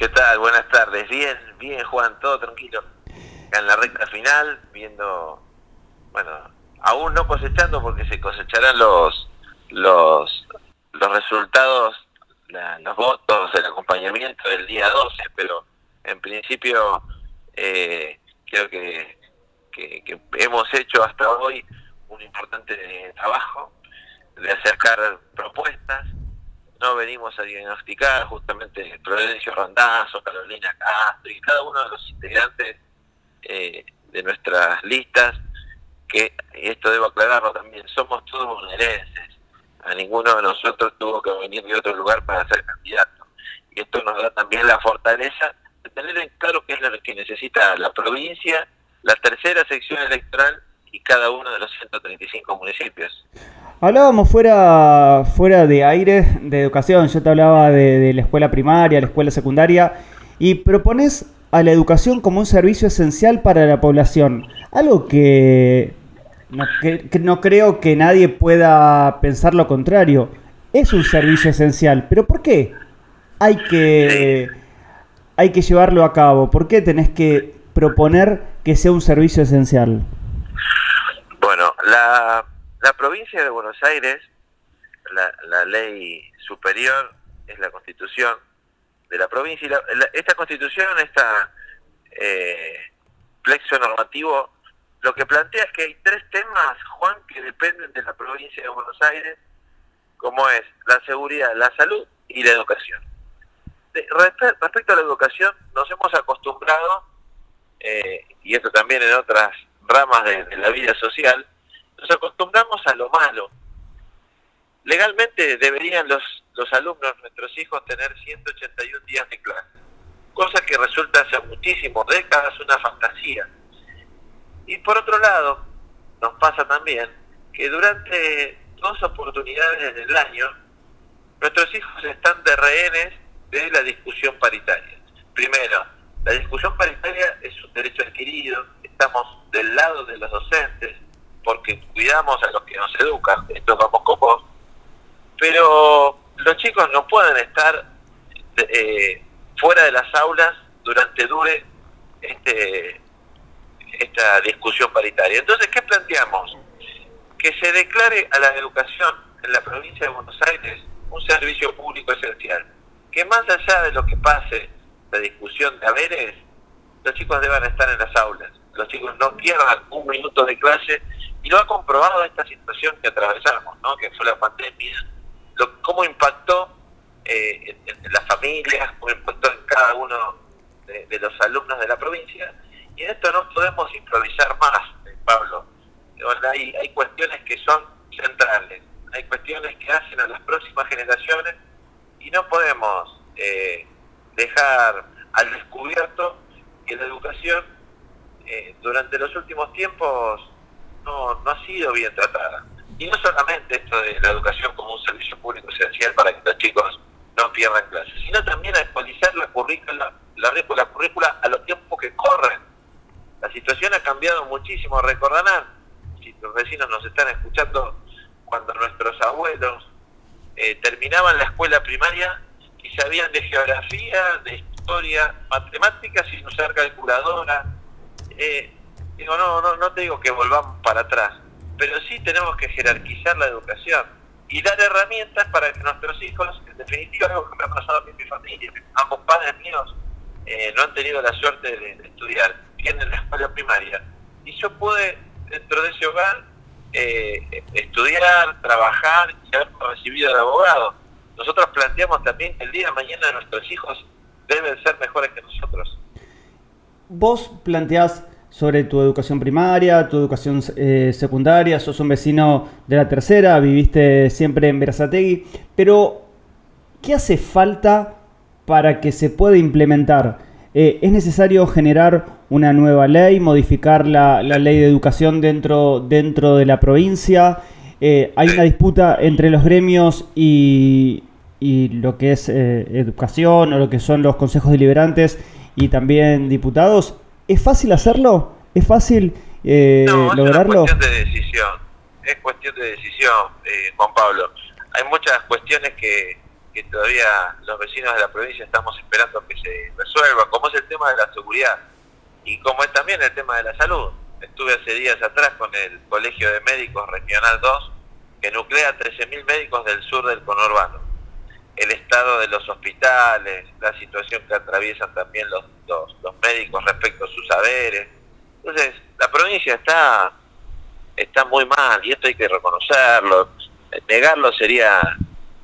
¿Qué tal? Buenas tardes. Bien, bien, Juan, todo tranquilo. En la recta final, viendo, bueno, aún no cosechando porque se cosecharán los los los resultados, los votos, el acompañamiento del día 12, pero en principio eh, creo que, que hemos hecho hasta hoy un importante trabajo de acercar propuestas no venimos a diagnosticar justamente Prudencio Rondazo, Carolina Castro y cada uno de los integrantes eh, de nuestras listas, que, esto debo aclararlo también, somos todos bonaerenses, a ninguno de nosotros tuvo que venir de otro lugar para ser candidato. Y esto nos da también la fortaleza de tener en claro qué es lo que necesita la provincia, la tercera sección electoral y cada uno de los 135 municipios. Hablábamos fuera, fuera de aire de educación, yo te hablaba de, la escuela primaria, la escuela secundaria, y propones a la educación como un servicio esencial para la población, algo que no, no creo que nadie pueda pensar lo contrario, es un servicio esencial, pero ¿por qué hay que, hay que llevarlo a cabo? ¿Por qué tenés que proponer que sea un servicio esencial? Bueno, la la provincia de Buenos Aires, la, ley superior es la constitución de la provincia. Y esta constitución, esta eh, plexo normativo, lo que plantea es que hay tres temas, Juan, que dependen de la provincia de Buenos Aires, como es la seguridad, la salud y la educación. respecto a la educación, nos hemos acostumbrado, eh, y esto también en otras ramas de la vida social, nos acostumbramos a lo malo. Legalmente deberían los, los alumnos, nuestros hijos, tener 181 días de clase, cosa que resulta hace muchísimos décadas una fantasía. Y por otro lado, nos pasa también que durante dos oportunidades del año, nuestros hijos están de rehenes de la discusión paritaria. Primero, la discusión paritaria es un derecho adquirido, estamos del lado de los docentes, porque cuidamos a los que nos educan, esto vamos con pero los chicos no pueden estar eh, fuera de las aulas durante dure este esta discusión paritaria. Entonces, ¿qué planteamos? Que se declare a la educación en la provincia de Buenos Aires un servicio público esencial, que más allá de lo que pase la discusión de haberes, los chicos deban estar en las aulas, los chicos no pierdan un minuto de clase y lo ha comprobado esta situación que atravesamos, ¿no? que fue la pandemia, lo, cómo impactó eh, en, las familias, cómo impactó en cada uno de, los alumnos de la provincia. Y en esto no podemos improvisar más, eh, Pablo. Hay, hay cuestiones que son centrales, hay cuestiones que hacen a las próximas generaciones y no podemos eh, dejar al descubierto que la educación durante los últimos tiempos no, ha sido bien tratada. Y no solamente esto de la educación como un servicio público esencial para que los chicos no pierdan clases, sino también actualizar la currícula, la, la currícula a los tiempos que corren. La situación ha cambiado muchísimo, recordarán, si los vecinos nos están escuchando, cuando nuestros abuelos eh, terminaban la escuela primaria y sabían de geografía, de historia, matemáticas sin usar calculadora. Eh, Digo, no, no, no te digo que volvamos para atrás, pero sí tenemos que jerarquizar la educación y dar herramientas para que nuestros hijos, en definitiva, algo que me ha pasado a mi familia, ambos padres míos eh, no han tenido la suerte de, estudiar, tienen la escuela primaria, y yo pude, dentro de ese hogar, eh, estudiar, trabajar y haber recibido de abogado. Nosotros planteamos también que el día de mañana nuestros hijos deben ser mejores que nosotros. Vos planteás sobre tu educación primaria, tu educación eh, secundaria, sos un vecino de la tercera, viviste siempre en Verazategui, pero ¿qué hace falta para que se pueda implementar? Eh, ¿Es necesario generar una nueva ley, modificar la, ley de educación dentro, dentro de la provincia? Eh, ¿Hay una disputa entre los gremios y, y lo que es educación o lo que son los consejos deliberantes y también diputados? ¿Es fácil hacerlo? ¿Es fácil eh, lograrlo? Es cuestión de decisión. Es cuestión de decisión, eh, Juan Pablo. Hay muchas cuestiones que, que todavía los vecinos de la provincia estamos esperando que se resuelva, como es el tema de la seguridad y como es también el tema de la salud. Estuve hace días atrás con el Colegio de Médicos Regional 2, que nuclea 13.000 médicos del sur del conurbano. El estado de los hospitales, la situación que atraviesan también los, los, médicos respecto a sus saberes. Entonces, la provincia está, está muy mal y esto hay que reconocerlo. Negarlo sería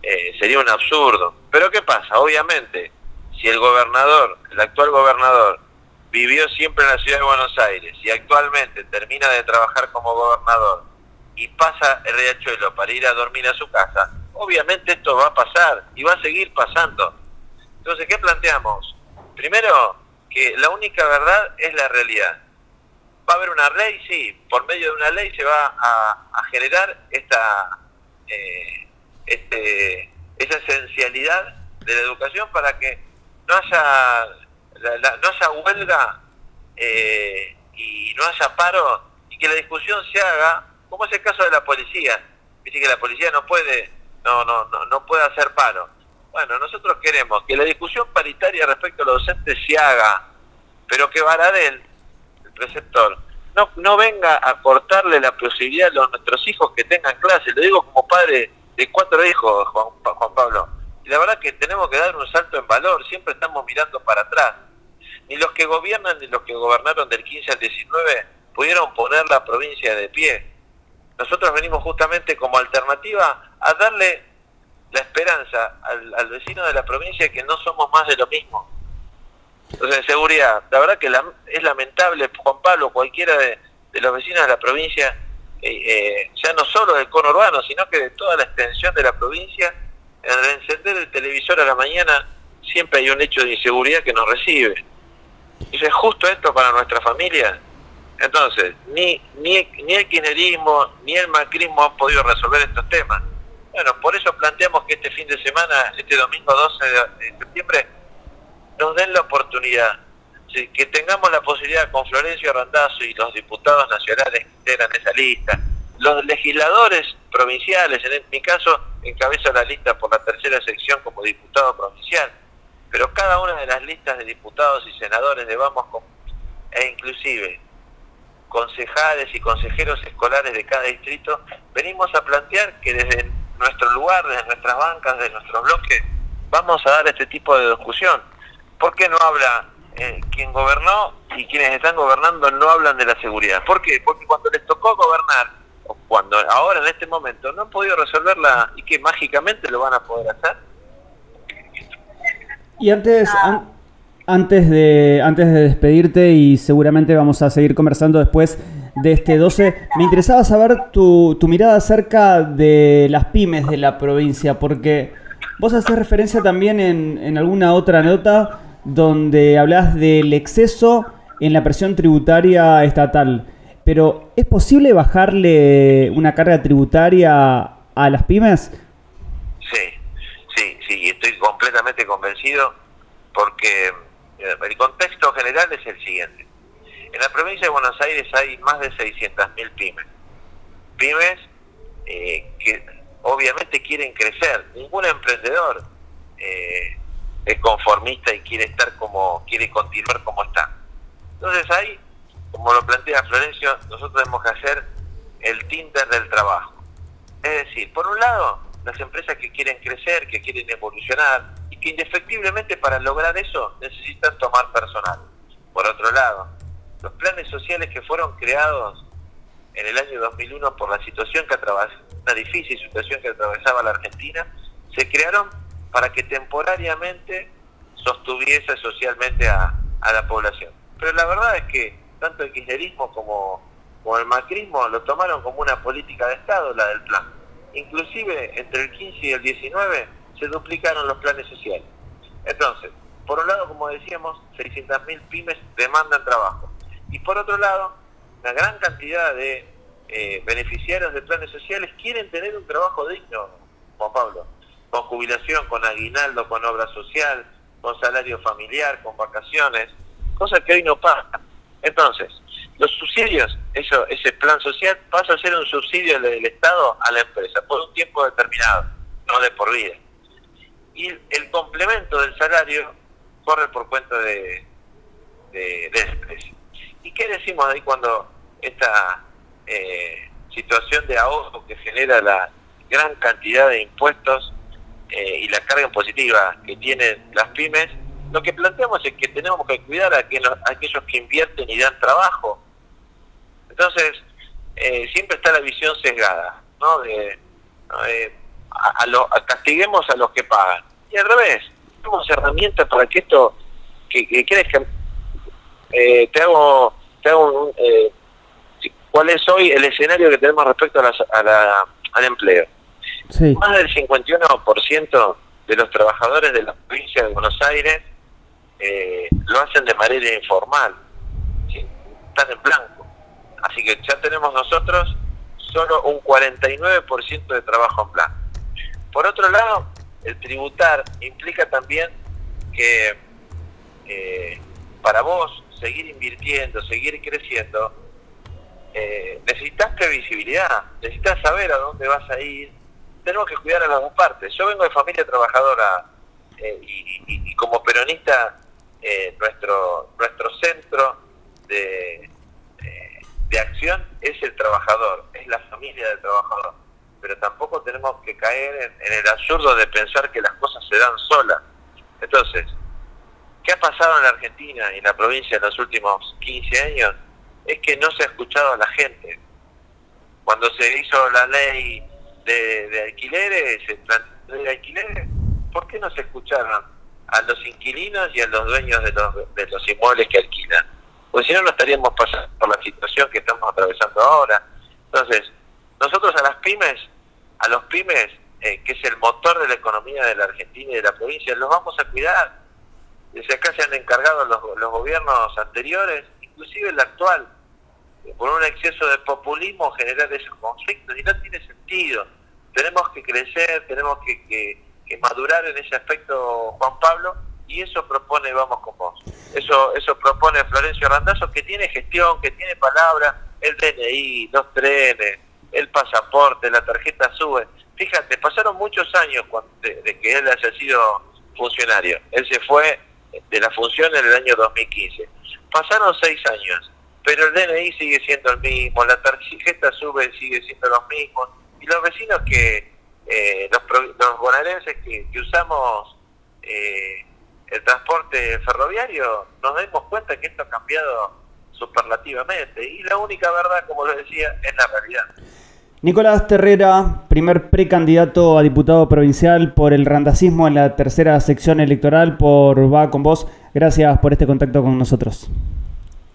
eh, sería un absurdo. Pero ¿qué pasa? Obviamente, si el gobernador, el actual gobernador, vivió siempre en la ciudad de Buenos Aires y actualmente termina de trabajar como gobernador y pasa el riachuelo para ir a dormir a su casa, obviamente esto va a pasar y va a seguir pasando. Entonces, ¿qué planteamos? Primero, que la única verdad es la realidad. ¿Va a haber una ley? Sí, por medio de una ley se va a, generar esta... Eh, este, esa esencialidad de la educación para que no haya, no haya huelga eh, y no haya paro y que la discusión se haga, como es el caso de la policía. Dice que la policía no puede, no, no, no, no puede hacer paro. Bueno, nosotros queremos que la discusión paritaria respecto a los docentes se haga, pero que Baradel, el preceptor, no, no venga a cortarle la posibilidad a los, nuestros hijos que tengan clase. Lo digo como padre de cuatro hijos, Juan, Juan Pablo. Y la verdad que tenemos que dar un salto en valor, siempre estamos mirando para atrás. Ni los que gobiernan ni los que gobernaron del 15 al 19 pudieron poner la provincia de pie. Nosotros venimos justamente como alternativa a darle la esperanza al, vecino de la provincia que no somos más de lo mismo. Entonces, seguridad, la verdad que es lamentable, Juan Pablo, cualquiera de los vecinos de la provincia eh, ya no solo del conurbano, sino que de toda la extensión de la provincia, en encender el televisor a la mañana siempre hay un hecho de inseguridad que nos recibe. Y es justo esto para nuestra familia. Entonces, ni, ni, ni el kirchnerismo ni el macrismo han podido resolver estos temas. Bueno, por eso planteamos que este fin de semana, este domingo 12 de septiembre, nos den la oportunidad. Que tengamos la posibilidad con Florencio Randazzo y los diputados nacionales que integran esa lista, los legisladores provinciales, en mi caso encabezo la lista por la tercera sección como diputado provincial, pero cada una de las listas de diputados y senadores de Vamos con, e inclusive concejales y consejeros escolares de cada distrito, venimos a plantear que desde nuestro lugar, desde nuestras bancas, desde nuestros bloques, vamos a dar este tipo de discusión. ¿Por qué no habla eh, quien gobernó y quienes están gobernando no hablan de la seguridad. ¿Por qué? Porque cuando les tocó gobernar, o cuando ahora en este momento no han podido resolverla y que mágicamente lo van a poder hacer. Y antes, antes, de, antes de despedirte y seguramente vamos a seguir conversando después de este 12, me interesaba saber tu, tu mirada acerca de las pymes de la provincia, porque vos haces referencia también en, en alguna otra nota donde hablas del exceso en la presión tributaria estatal. Pero, ¿es posible bajarle una carga tributaria a las pymes? Sí, sí, sí, estoy completamente convencido porque eh, el contexto general es el siguiente. En la provincia de Buenos Aires hay más de 600.000 pymes. Pymes eh, que obviamente quieren crecer. Ningún emprendedor eh, es conformista y quiere estar como, quiere continuar como está. Entonces ahí, como lo plantea Florencio, nosotros tenemos que hacer el Tinder del trabajo. Es decir, por un lado, las empresas que quieren crecer, que quieren evolucionar y que indefectiblemente para lograr eso necesitan tomar personal. Por otro lado, los planes sociales que fueron creados en el año 2001 por la situación que atravesaba, una difícil situación que atravesaba la Argentina, se crearon para que temporariamente sostuviese socialmente a, la población. Pero la verdad es que tanto el kirchnerismo como, como el macrismo lo tomaron como una política de Estado, la del plan. Inclusive entre el 15 y el 19 se duplicaron los planes sociales. Entonces, por un lado, como decíamos, 600.000 pymes demandan trabajo. Y por otro lado, una gran cantidad de eh, beneficiarios de planes sociales quieren tener un trabajo digno, Juan Pablo con jubilación, con aguinaldo, con obra social, con salario familiar, con vacaciones, cosa que hoy no pasa. Entonces, los subsidios, eso, ese plan social pasa a ser un subsidio del Estado a la empresa por un tiempo determinado, no de por vida. y el complemento del salario corre por cuenta de, de, de ¿Y qué decimos ahí cuando esta eh, situación de ahorro que genera la gran cantidad de impuestos eh, y la carga positiva que tienen las pymes, lo que planteamos es que tenemos que cuidar a, aquellos que invierten y dan trabajo. Entonces, eh, siempre está la visión sesgada, ¿no? De, a, lo, castiguemos a los que pagan. Y al revés, tenemos herramientas para que esto, que, que que eh, te hago, te hago eh, cuál es hoy el escenario que tenemos respecto a, la, al empleo. Más del 51% de los trabajadores de la provincia de Buenos Aires eh, lo hacen de manera informal, están en blanco. Así que ya tenemos nosotros solo un 49% de trabajo en blanco. Por otro lado, el tributar implica también que eh, para vos seguir invirtiendo, seguir creciendo, eh, necesitas previsibilidad, necesitas saber a dónde vas a ir. Tenemos que cuidar a las dos partes. Yo vengo de familia trabajadora eh, y, como peronista, eh, nuestro nuestro centro de, de acción es el trabajador, es la familia del trabajador. Pero tampoco tenemos que caer en el absurdo de pensar que las cosas se dan solas. Entonces, ¿Qué ha pasado en la Argentina y en la provincia en los últimos 15 años? Es que no se ha escuchado a la gente. Cuando se hizo la ley de, alquileres, de alquileres, ¿por qué no se escucharon a los inquilinos y a los dueños de los, de los inmuebles que alquilan? Porque si no, no estaríamos pasando por la situación que estamos atravesando ahora. Entonces, nosotros a las pymes, a los pymes, eh, que es el motor de la economía de la Argentina y de la provincia, los vamos a cuidar desde acá se han encargado los, los gobiernos anteriores, inclusive el actual, por un exceso de populismo generar esos conflictos y no tiene sentido. Tenemos que crecer, tenemos que, que, madurar en ese aspecto, Juan Pablo, y eso propone Vamos con Vos. Eso, eso propone Florencio Randazzo, que tiene gestión, que tiene palabra, el DNI, los trenes, el pasaporte, la tarjeta SUBE. Fíjate, pasaron muchos años de, de que él haya sido funcionario. Él se fue de la función en el año 2015. Pasaron seis años, pero el DNI sigue siendo el mismo, la tarjeta sube sigue siendo lo mismo, y los vecinos que, eh, los, los bonaerenses que, usamos eh, el transporte ferroviario, nos damos cuenta que esto ha cambiado superlativamente, y la única verdad, como lo decía, es la realidad. Nicolás Terrera, primer precandidato a diputado provincial por el randacismo en la tercera sección electoral por Va con Vos. Gracias por este contacto con nosotros.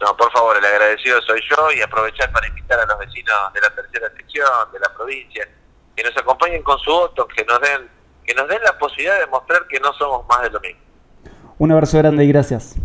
No, por favor, el agradecido soy yo y aprovechar para invitar a los vecinos de la tercera sección, de la provincia, que nos acompañen con su voto, que nos den, que nos den la posibilidad de mostrar que no somos más de lo mismo. Un abrazo grande y gracias.